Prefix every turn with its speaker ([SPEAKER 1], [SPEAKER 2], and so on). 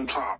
[SPEAKER 1] on top.